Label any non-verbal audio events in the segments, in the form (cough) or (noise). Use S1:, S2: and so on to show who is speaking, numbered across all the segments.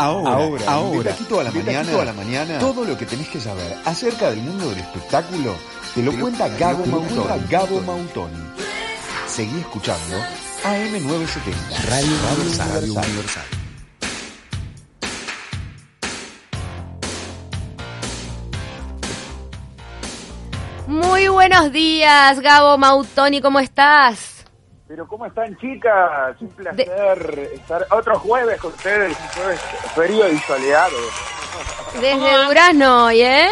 S1: Ahora, ahora, ahora, toda la mañana, toda la mañana, todo lo que tenés que saber acerca del mundo del espectáculo te lo cuenta Gabo Mautoni. Gabo Mautoni. Seguí escuchando AM970, Radio, Radio Universal.
S2: Muy buenos días, Gabo Mautoni, ¿cómo estás?
S3: Pero ¿cómo están chicas? Un placer estar otro jueves con ustedes, un jueves frío y soleado.
S2: Desde Durazno hoy, ¿eh?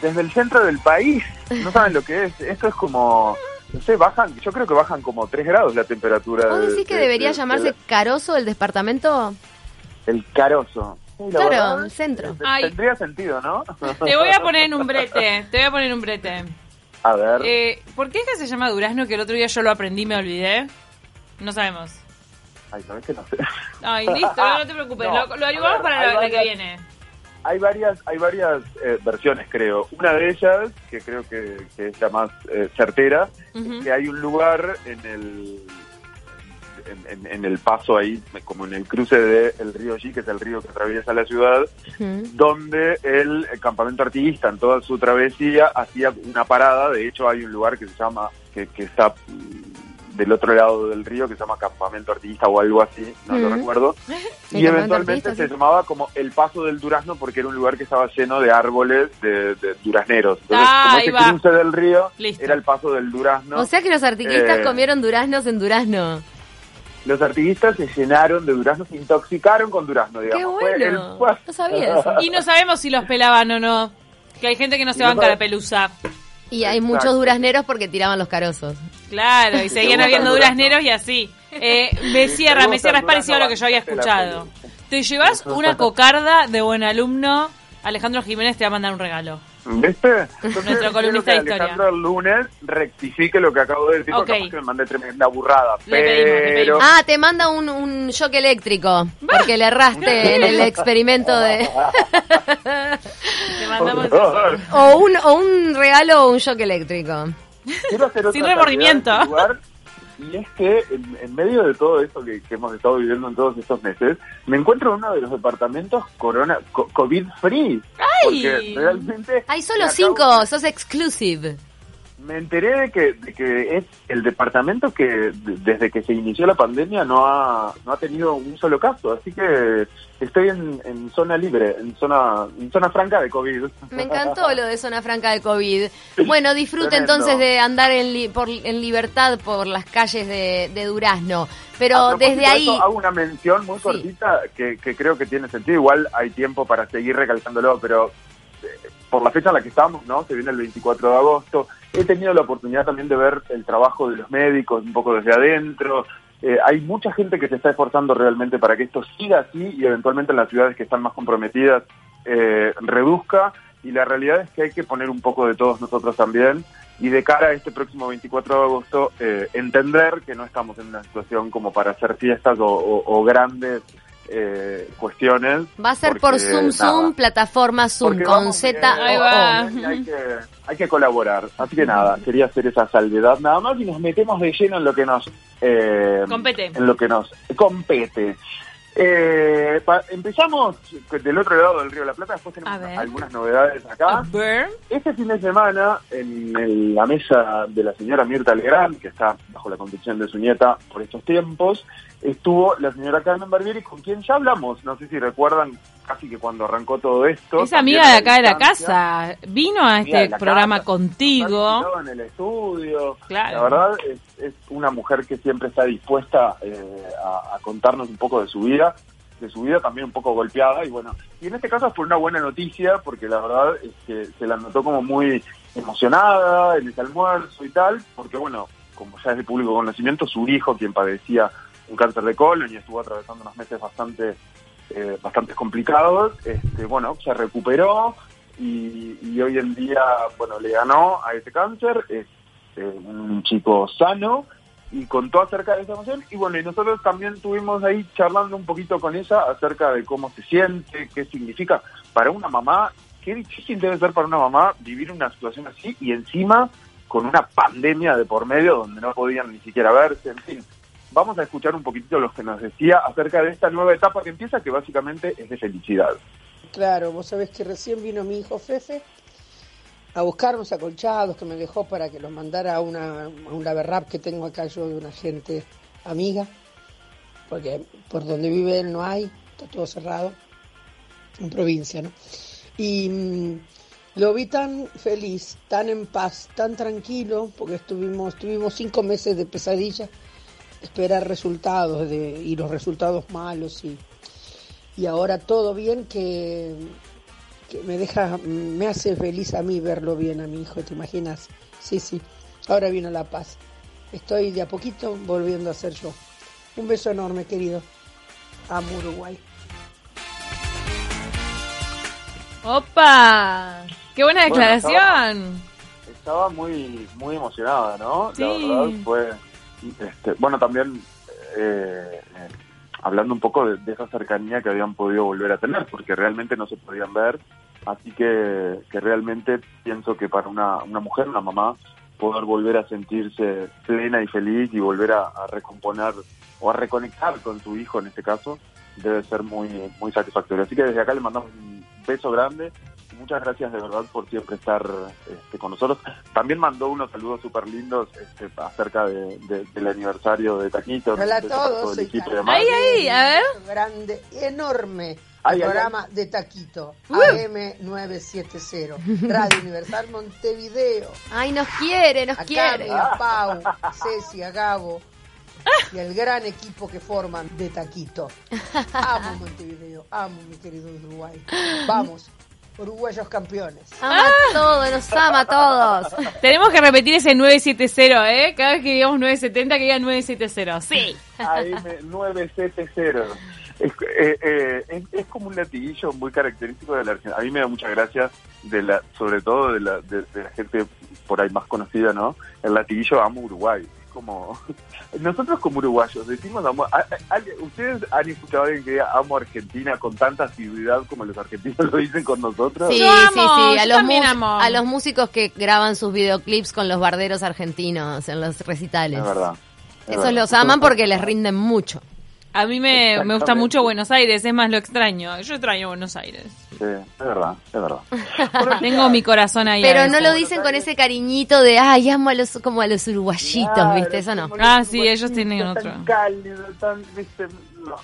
S3: Desde el centro del país, no saben lo que es, esto es como, no sé, bajan, yo creo que bajan como 3 grados la temperatura.
S2: ¿Vos
S3: de-
S2: decís que
S3: de-
S2: debería
S3: de-
S2: llamarse
S3: de-
S2: Caroso el departamento?
S3: el carozo. Sí,
S2: Claro,
S3: verdad,
S2: el centro.
S4: Ay.
S3: Tendría sentido, ¿no?
S4: Te voy a poner en un brete, te voy a poner en un brete.
S3: A ver.
S4: Eh, ¿Por qué es que se llama Durazno que el otro día yo lo aprendí y me olvidé? No sabemos.
S3: Ay, ¿sabes que no sé?
S4: Ay, listo, no, no te preocupes, (laughs)
S3: No.
S4: lo, lo ayudamos para la, la que viene.
S3: Hay varias, hay varias eh, versiones, creo. Una de ellas, que creo que, que es la más eh, certera,
S4: Ujú.
S3: que hay un lugar en el en, en- en el paso ahí, como en el cruce del río G, que es el río que atraviesa la ciudad, donde el, campamento artiguista en toda su travesía hacía una parada. De hecho, hay un lugar que se llama, que, que está mm, del otro lado del río, que se llama campamento artiguista o algo así, no lo
S2: Ujú.
S3: recuerdo. (laughs) Y eventualmente se
S2: sí.
S3: llamaba como el paso del durazno porque era un lugar que estaba lleno de árboles de, de durazneros. Entonces,
S4: Ah,
S3: como
S4: ahí
S3: ese
S4: va.
S3: cruce del río
S4: Listo.
S3: era el paso del durazno.
S2: O sea que los artiquistas
S3: Eh.
S2: comieron duraznos en Durazno.
S3: Los artiguistas se llenaron de duraznos, se intoxicaron con durazno,
S2: Qué
S3: digamos. Fue el-
S2: bueno. No sabía eso.
S4: Y no sabemos si los pelaban o no. Que hay gente que no se
S3: Y no
S4: banca
S3: sabe-
S4: la pelusa.
S2: Y hay
S3: Exacto.
S2: muchos durazneros porque tiraban los carozos.
S4: Claro, y (laughs) seguían
S3: gusta
S4: habiendo durazneros y así. Eh, (laughs) me cierra, me cierra, es parecido a lo que yo había escuchado. Te llevas una cocarda de buen alumno, Alejandro Jiménez te va a mandar un regalo.
S3: ¿Viste? Entonces,
S4: Nuestro columnista
S3: quiero
S4: de historia.
S3: Alejandro el lunes rectifique lo que acabo de decir, porque
S4: Ok.
S3: capaz que me mandé tremenda burrada.
S4: Le pedimos, le
S3: pero...
S4: pedimos.
S2: Ah, te manda un, un shock eléctrico porque le erraste en el (laughs) experimento de...
S4: Te mandamos
S2: o, un, o un regalo o un shock eléctrico.
S3: Quiero hacer otra
S4: Sin remordimiento.
S3: Y es que en, en medio de todo esto que, que hemos estado viviendo en todos estos meses, me encuentro en uno de los departamentos corona co- COVID free. Porque realmente
S2: Hay solo cinco, sos exclusive.
S3: Me enteré de que, de que es el departamento que de- desde que se inició la pandemia no ha, no ha tenido un solo caso, así que estoy en, en zona libre, en zona, en zona franca de COVID.
S2: Me encantó lo de zona franca de COVID. Bueno, disfrute
S3: Tremendo.
S2: entonces de andar en, li- por, en libertad por las calles de, de Durazno. Pero desde
S3: de
S2: ahí...
S3: eso, hago una mención muy
S2: Sí.
S3: cortita que, que creo que tiene sentido. Igual hay tiempo para seguir recalcándolo, pero por la fecha en la que estamos, ¿no? Se viene el 24 de agosto. He tenido la oportunidad también de ver el trabajo de los médicos un poco desde adentro. Eh, hay mucha gente que se está esforzando realmente para que esto siga así y eventualmente en las ciudades que están más comprometidas eh, reduzca. Y la realidad es que hay que poner un poco de todos nosotros también. Y de cara a este próximo 24 de agosto, eh, entender que no estamos en una situación como para hacer fiestas o, grandes eh, cuestiones.
S2: Va a ser por Zoom
S3: nada,
S2: Zoom, plataforma Zoom, con Z
S3: bien,
S4: Ahí
S2: o
S3: hay que, hay que colaborar. Así que nada, quería hacer esa salvedad nada más y nos metemos de lleno en lo que nos... eh,
S4: Compete.
S3: En lo que nos compete. Eh, pa- empezamos del otro lado del Río de la Plata, después tenemos algunas novedades acá. Este fin de semana, en la mesa de la señora Mirta Legrand, que está bajo la conducción de su nieta por estos tiempos, estuvo la señora Carmen Barbieri, con quien ya hablamos, no sé si recuerdan, casi que cuando arrancó todo esto.
S4: Es amiga de acá de la casa. Vino a este programa
S3: casa,
S4: contigo.
S3: en el estudio.
S4: Claro.
S3: La verdad es, es una mujer que siempre está dispuesta eh, a, a contarnos un poco de su vida, de su vida también un poco golpeada y bueno, y en este caso fue una buena noticia porque la verdad es que se la notó como muy emocionada en ese almuerzo y tal, porque bueno, como ya es de público conocimiento, su hijo, quien padecía un cáncer de colon y estuvo atravesando unos meses bastante eh, bastante complicados, este, bueno, se recuperó y, y hoy en día, bueno, le ganó a ese cáncer, es eh, un chico sano y contó acerca de esa emoción y bueno, y nosotros también estuvimos ahí charlando un poquito con ella acerca de cómo se siente, qué significa para una mamá, qué difícil debe ser para una mamá vivir una situación así y encima con una pandemia de por medio donde no podían ni siquiera verse, en fin. vamos a escuchar un poquitito lo que nos decía acerca de esta nueva etapa que empieza, que básicamente es de felicidad.
S5: Claro, vos sabés que recién vino mi hijo Fefe a buscar unos acolchados que me dejó para que los mandara a, una, a un laberrap que tengo acá yo de una gente amiga, porque por donde vive él no hay, está todo cerrado, en provincia, ¿no? Y mm, lo vi tan feliz, tan en paz, tan tranquilo, porque estuvimos, estuvimos cinco meses de pesadilla, esperar resultados de, y los resultados malos y, y ahora todo bien que me deja, me hace feliz a mí verlo bien a mi hijo, ¿te imaginas? Sí, sí, ahora viene la paz. Estoy de a poquito volviendo a ser yo. Un beso enorme, querido. Amo Uruguay.
S4: ¡Opa! ¡Qué buena declaración!
S3: estaba, muy muy emocionada, ¿no? Sí. La verdad fue... Este, bueno, también eh, eh, hablando un poco de, esa cercanía que habían podido volver a tener, porque realmente no se podían ver Así que, que realmente pienso que para una, una mujer, una mamá, poder volver a sentirse plena y feliz y volver a, recomponer o a reconectar con su hijo en este caso, debe ser muy, muy satisfactorio. Así que desde acá le mandamos un beso grande muchas gracias de verdad por siempre estar este, con nosotros. También mandó unos saludos súper lindos este, acerca de, del aniversario de Taquito.
S5: Hola a todos.
S4: ahí, ahí, a ver.
S5: Grande, enorme programa de Taquito, AM970, Radio Universal Montevideo.
S2: Ay, nos quiere, nos
S5: a
S2: quiere.
S5: a Pau, a Ceci, a Gabo y al gran equipo que forman de Taquito. Amo (laughs) Montevideo, amo mi querido Uruguay. Vamos, uruguayos campeones.
S2: Ama a todos, nos ama a todos.
S4: Tenemos que repetir ese 970, ¿eh? Cada vez que digamos 970, que diga 970. Sí.
S3: AM970. Es, eh, eh, es, como un latiguillo muy característico de la Argentina. A mí me da mucha gracia, de la, sobre todo de la, de, la gente por ahí más conocida, ¿no? El latiguillo amo Uruguay. Es como. (laughs) Nosotros, como uruguayos, decimos amo. ¿Ustedes han escuchado a alguien que diga amo Argentina con tanta asiduidad como los argentinos (laughs) lo dicen con nosotros?
S2: Sí, sí, sí. A los, a los músicos que graban sus videoclips con los barderos argentinos en los recitales.
S3: Es verdad.
S2: Esos los aman porque les rinden mucho.
S4: A mí me, me, gusta mucho Buenos Aires, es más lo extraño. Yo extraño Buenos Aires.
S3: Sí, es verdad, es verdad.
S4: Tengo mi corazón ahí.
S2: Pero no lo dicen con ese cariñito de, ay, amo a los, como a los uruguayitos, ¿viste? Eso no.
S4: Ah, sí, ellos tienen otro.
S3: Tan cálido, tan, ¿viste? No,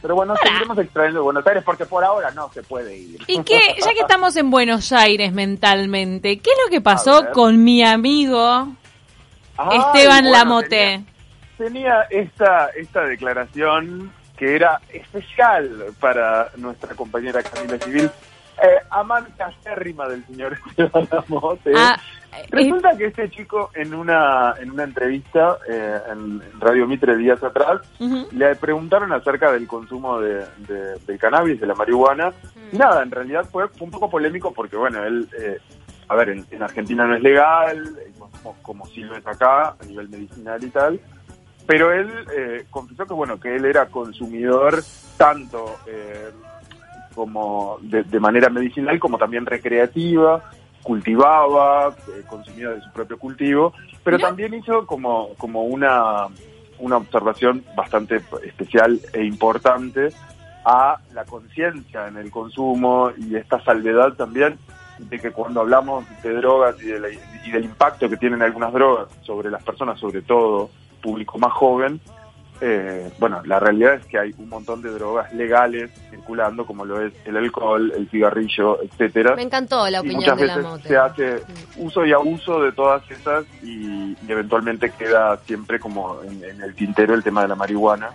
S3: Pero bueno, seguiremos extrañando Buenos Aires porque por ahora no se puede ir.
S4: Y que, ya que estamos en Buenos Aires mentalmente, ¿qué es lo que pasó con mi amigo Esteban Lamote?
S3: tenía esta, esta declaración que era especial para nuestra compañera Camila Civil, eh, amante acérrima del señor (laughs) Esteban Lamote. Ah, eh, Resulta que este chico en una en una entrevista eh, en, Radio Mitre días atrás le preguntaron acerca del consumo de, del cannabis, de la marihuana. Y nada, en realidad fue, un poco polémico porque, bueno, él, eh, a ver, en, Argentina no es legal, como, como si lo es acá a nivel medicinal y tal pero él eh, confesó que bueno que él era consumidor tanto eh, como de, manera medicinal como también recreativa cultivaba eh, consumía de su propio cultivo pero también hizo como como una una observación bastante especial e importante a la conciencia en el consumo y esta salvedad también de que cuando hablamos de drogas y, de y del impacto que tienen algunas drogas sobre las personas, sobre todo público más joven, eh, bueno, la realidad es que hay un montón de drogas legales circulando, como lo es el alcohol, el cigarrillo, etcétera.
S2: Me encantó la opinión
S3: muchas
S2: de
S3: veces
S2: la
S3: se hace uso y abuso de todas esas y, eventualmente queda siempre como en, el tintero el tema de la marihuana.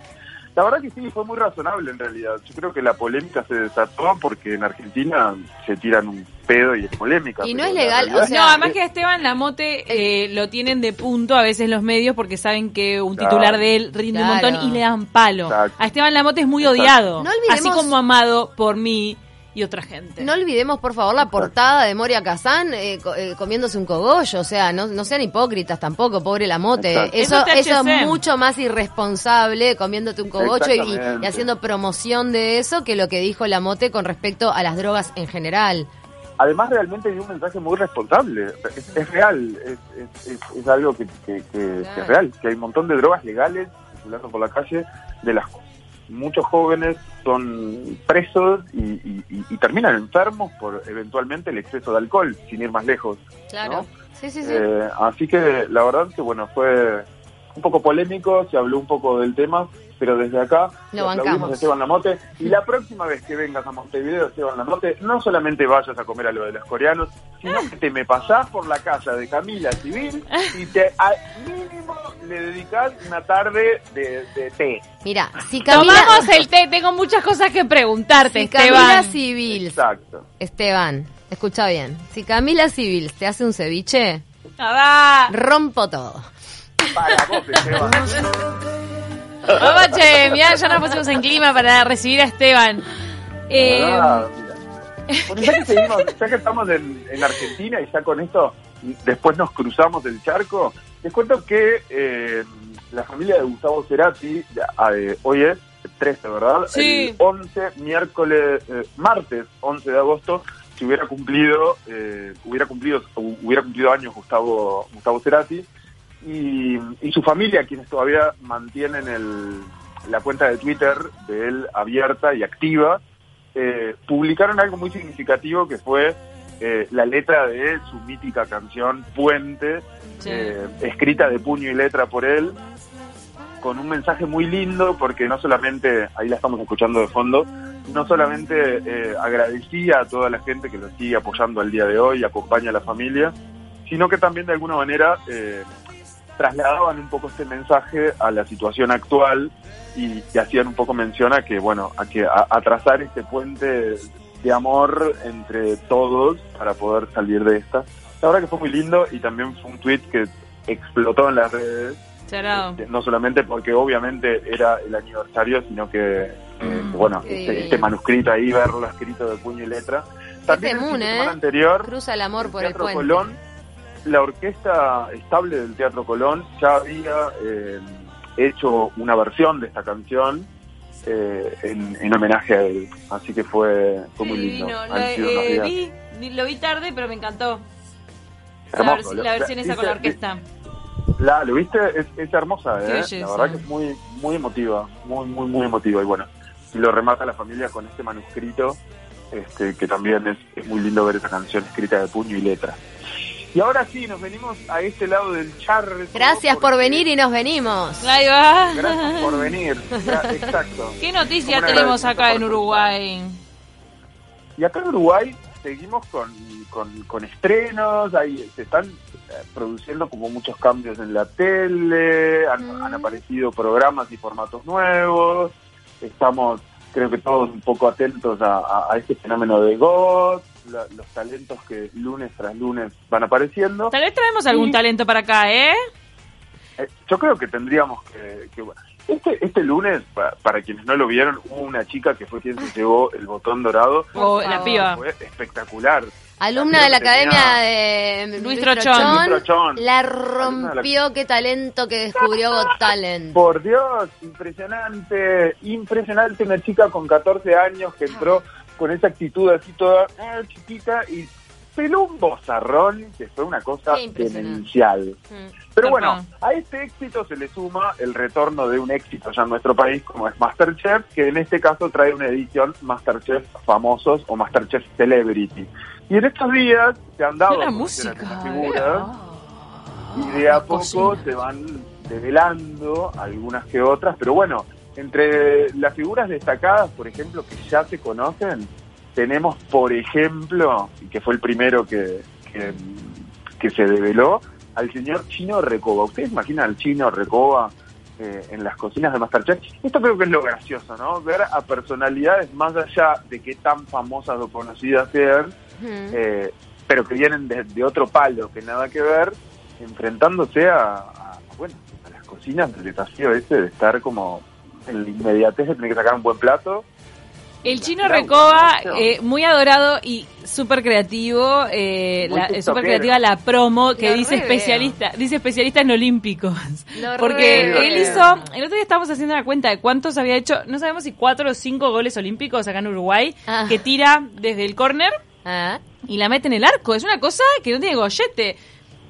S3: La verdad que sí, fue muy razonable en realidad. Yo creo que la polémica se desató porque en Argentina se tiran un pedo y es polémica.
S2: Y no es legal, o sea,
S4: no, además que a Esteban Lamote eh, lo tienen de punto a veces los medios porque saben que un titular de él rinde un montón y le dan palo. A Esteban Lamote es muy odiado, así como amado por mí y otra gente.
S2: No olvidemos, por favor, la portada de Moria Kazán eh, eh, comiéndose un cogollo. O sea, no, no sean hipócritas tampoco, pobre la mote. Eso, eso, es mucho más irresponsable comiéndote un cogollo y, haciendo promoción de eso que lo que dijo la mote con respecto a las drogas en general.
S3: Además, realmente dio un mensaje muy responsable. Es, real, es, es, algo que, que, es real, que hay un montón de drogas legales deambulando por la calle, de las muchos jóvenes son presos y, terminan enfermos por eventualmente el exceso de alcohol, sin ir más lejos. Claro. Sí, sí, sí. Eh, así que la verdad que bueno, fue un poco polémico, se habló un poco del tema, pero desde acá
S2: lo aplaudimos
S3: a Esteban Lamote. Y la próxima vez que vengas a Montevideo, Esteban Lamote, no solamente vayas a comer a lo de los coreanos, sino que te me pasás por la casa de Camila Civil y te al mínimo le dedicas una tarde de, té.
S2: Mira, si Camila...
S4: Tomamos el té, tengo muchas cosas que preguntarte, si
S2: Camila Civil. Exacto. Esteban, escucha bien. Si Camila Civil te hace un ceviche, rompo todo. Para vos, Esteban. (laughs)
S4: Vamos, che, mira, ya nos pusimos en clima para recibir a Esteban.
S3: Eh, (laughs) ya, que seguimos, ya que estamos en, Argentina y ya con esto después nos cruzamos del charco, les cuento que eh, la familia de Gustavo Cerati, eh, hoy es 13, ¿verdad?
S4: Sí.
S3: El 11, miércoles, eh, martes 11 de agosto, si hubiera cumplido, hubiera cumplido, hubiera cumplido años Gustavo, Gustavo Cerati y, su familia, quienes todavía mantienen el, la cuenta de Twitter de él abierta y activa, eh, publicaron algo muy significativo que fue eh, la letra de su mítica canción Puente, eh, escrita de puño y letra por él, con un mensaje muy lindo porque no solamente, ahí la estamos escuchando de fondo, no solamente agradecía a toda la gente que lo sigue apoyando al día de hoy, acompaña a la familia, sino que también de alguna manera trasladaban un poco este mensaje a la situación actual y, hacían un poco mención a que, bueno, a que a, trazar este puente de amor entre todos para poder salir de esta. La verdad que fue muy lindo y también fue un tweet que explotó en las redes. Este, no solamente porque obviamente era el aniversario, sino que, eh, mm. bueno, este, este, manuscrito ahí, verlo escrito de puño y letra.
S2: También el ¿eh? anterior, Cruza el amor por el puente. Colón
S3: la orquesta estable del Teatro Colón ya había eh, hecho una versión de esta canción eh, en, homenaje a él. Así que fue, fue muy lindo.
S4: Eh, lo vi tarde, pero me encantó. la, versión esa con la orquesta.
S3: La, ¿Lo viste? Es, hermosa, ¿eh? la verdad que es muy, muy emotiva, muy, muy, muy emotiva. Y bueno, lo remata la familia con este manuscrito, este, que también es, es muy lindo ver esa canción escrita de puño y letra. Y ahora sí, nos venimos a este lado del charco.
S2: Gracias por venir y nos venimos.
S4: Ahí
S3: va. Gracias por venir. exacto. (laughs)
S4: ¿Qué noticias tenemos acá en Uruguay?
S3: Y acá en Uruguay seguimos con, con, estrenos, ahí se están eh, produciendo como muchos cambios en la tele, han, han aparecido programas y formatos nuevos, estamos creo que todos un poco atentos a, este fenómeno de Los talentos que lunes tras lunes van apareciendo.
S4: Tal vez traemos algún talento para acá, ¿eh?
S3: ¿eh? Yo creo que tendríamos que... este, este lunes, para, quienes no lo vieron, hubo una chica que fue quien se llevó el botón dorado.
S4: Oh, la piba.
S3: Fue espectacular.
S2: Alumna de la academia de Luis, Trochón, La rompió, qué talento que descubrió Got Talent.
S3: Por Dios, impresionante, impresionante. Una chica con 14 años que entró con esa actitud así toda eh, chiquita y peló un bozarrón que fue una cosa demencial. Mm. Pero bueno, a este éxito se le suma el retorno de un éxito ya en nuestro país como es Masterchef, que en este caso trae una edición Masterchef famosos o Masterchef Celebrity. Y en estos días se han dado
S4: la música,
S3: figuras y de a poco se van develando algunas que otras, pero bueno, entre las figuras destacadas, por ejemplo, que ya se conocen, tenemos, por ejemplo, que fue el primero que, que, se develó, al señor Chino Recoba. ¿Ustedes imaginan al Chino Recoba eh, en las cocinas de Masterchef? Esto creo que es lo gracioso, ¿no? Ver a personalidades más allá de qué tan famosas o conocidas sean, eh, pero que vienen de, otro palo, que nada que ver, enfrentándose a, bueno, a las cocinas del desafío ese de estar como en la inmediatez de tener que sacar un buen plato.
S4: El chino Recoba, eh, muy adorado y súper creativo, eh, súper creativa la promo que dice especialista, dice especialista en olímpicos. porque él hizo, el otro día estábamos haciendo la cuenta de cuántos había hecho, no sabemos si cuatro o cinco goles olímpicos acá en Uruguay, ah. que tira desde el córner ah. y la mete en el arco. Es una cosa que no tiene gollete.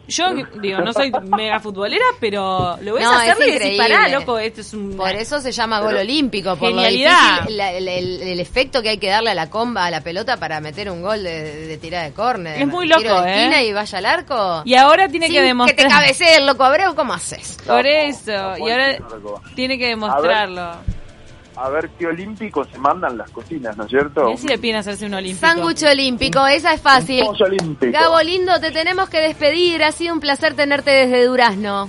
S4: Yo digo, no soy mega futbolera, pero lo ves a hacer y decís, pará, loco, esto es un...
S2: Por eso se llama gol olímpico, por
S4: genialidad.
S2: el, efecto que hay que darle a la comba, a la pelota para meter un gol de, tirada de córner.
S4: Es muy loco, tiro de
S2: esquina ¿eh? y vaya al arco.
S4: Y ahora tiene que demostrar...
S2: que te cabecee loco Abreu, ¿cómo haces?
S4: Por eso, y ahora tiene que demostrarlo
S3: a ver qué olímpicos se mandan las cocinas, ¿no es cierto?
S4: ¿Qué si le piden hacerse un olímpico?
S2: Sándwich olímpico, esa es fácil. Gabo lindo, te tenemos que despedir. Ha sido un placer tenerte desde Durazno.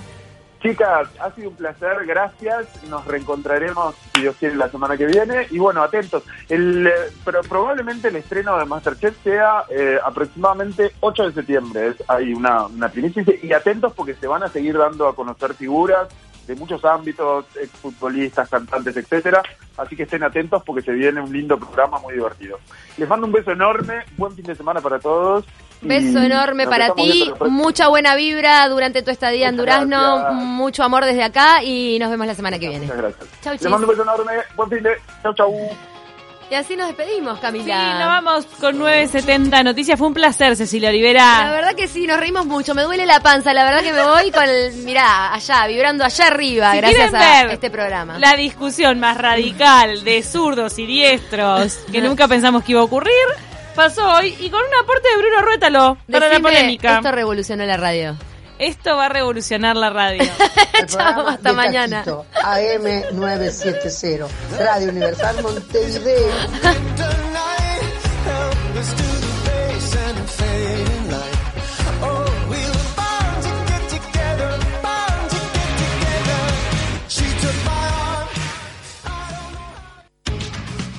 S3: Chicas, ha sido un placer, gracias. Nos reencontraremos, si Dios quiere, la semana que viene. Y bueno, atentos. El, eh, pero probablemente el estreno de Masterchef sea eh, aproximadamente 8 de septiembre. hay una, una primicia. Y atentos porque se van a seguir dando a conocer figuras de muchos ámbitos, exfutbolistas, cantantes, etcétera. Así que estén atentos porque se viene un lindo programa muy divertido. Les mando un beso enorme, buen fin de semana para todos.
S2: Beso enorme para ti, mucha buena vibra durante tu estadía en Durazno, mucho amor desde acá y nos vemos la semana que viene.
S3: Muchas gracias. Chau, Les mando un beso enorme, buen fin de, chau, chau.
S2: Y así nos despedimos, Camila.
S4: Sí, nos vamos con 970 Noticias. Fue un placer, Cecilia Olivera.
S2: La verdad que sí, nos reímos mucho. Me duele la panza. La verdad que me voy con el, mirá, allá, vibrando allá arriba, gracias a este programa.
S4: La discusión más radical de zurdos y diestros que (laughs) nunca pensamos que iba a ocurrir pasó hoy y con un aporte de Bruno Ruétalo para la polémica.
S2: Esto revolucionó la radio.
S4: Esto va a revolucionar la radio. (laughs)
S2: Chao, hasta mañana.
S5: AM970, Radio Universal Montevideo.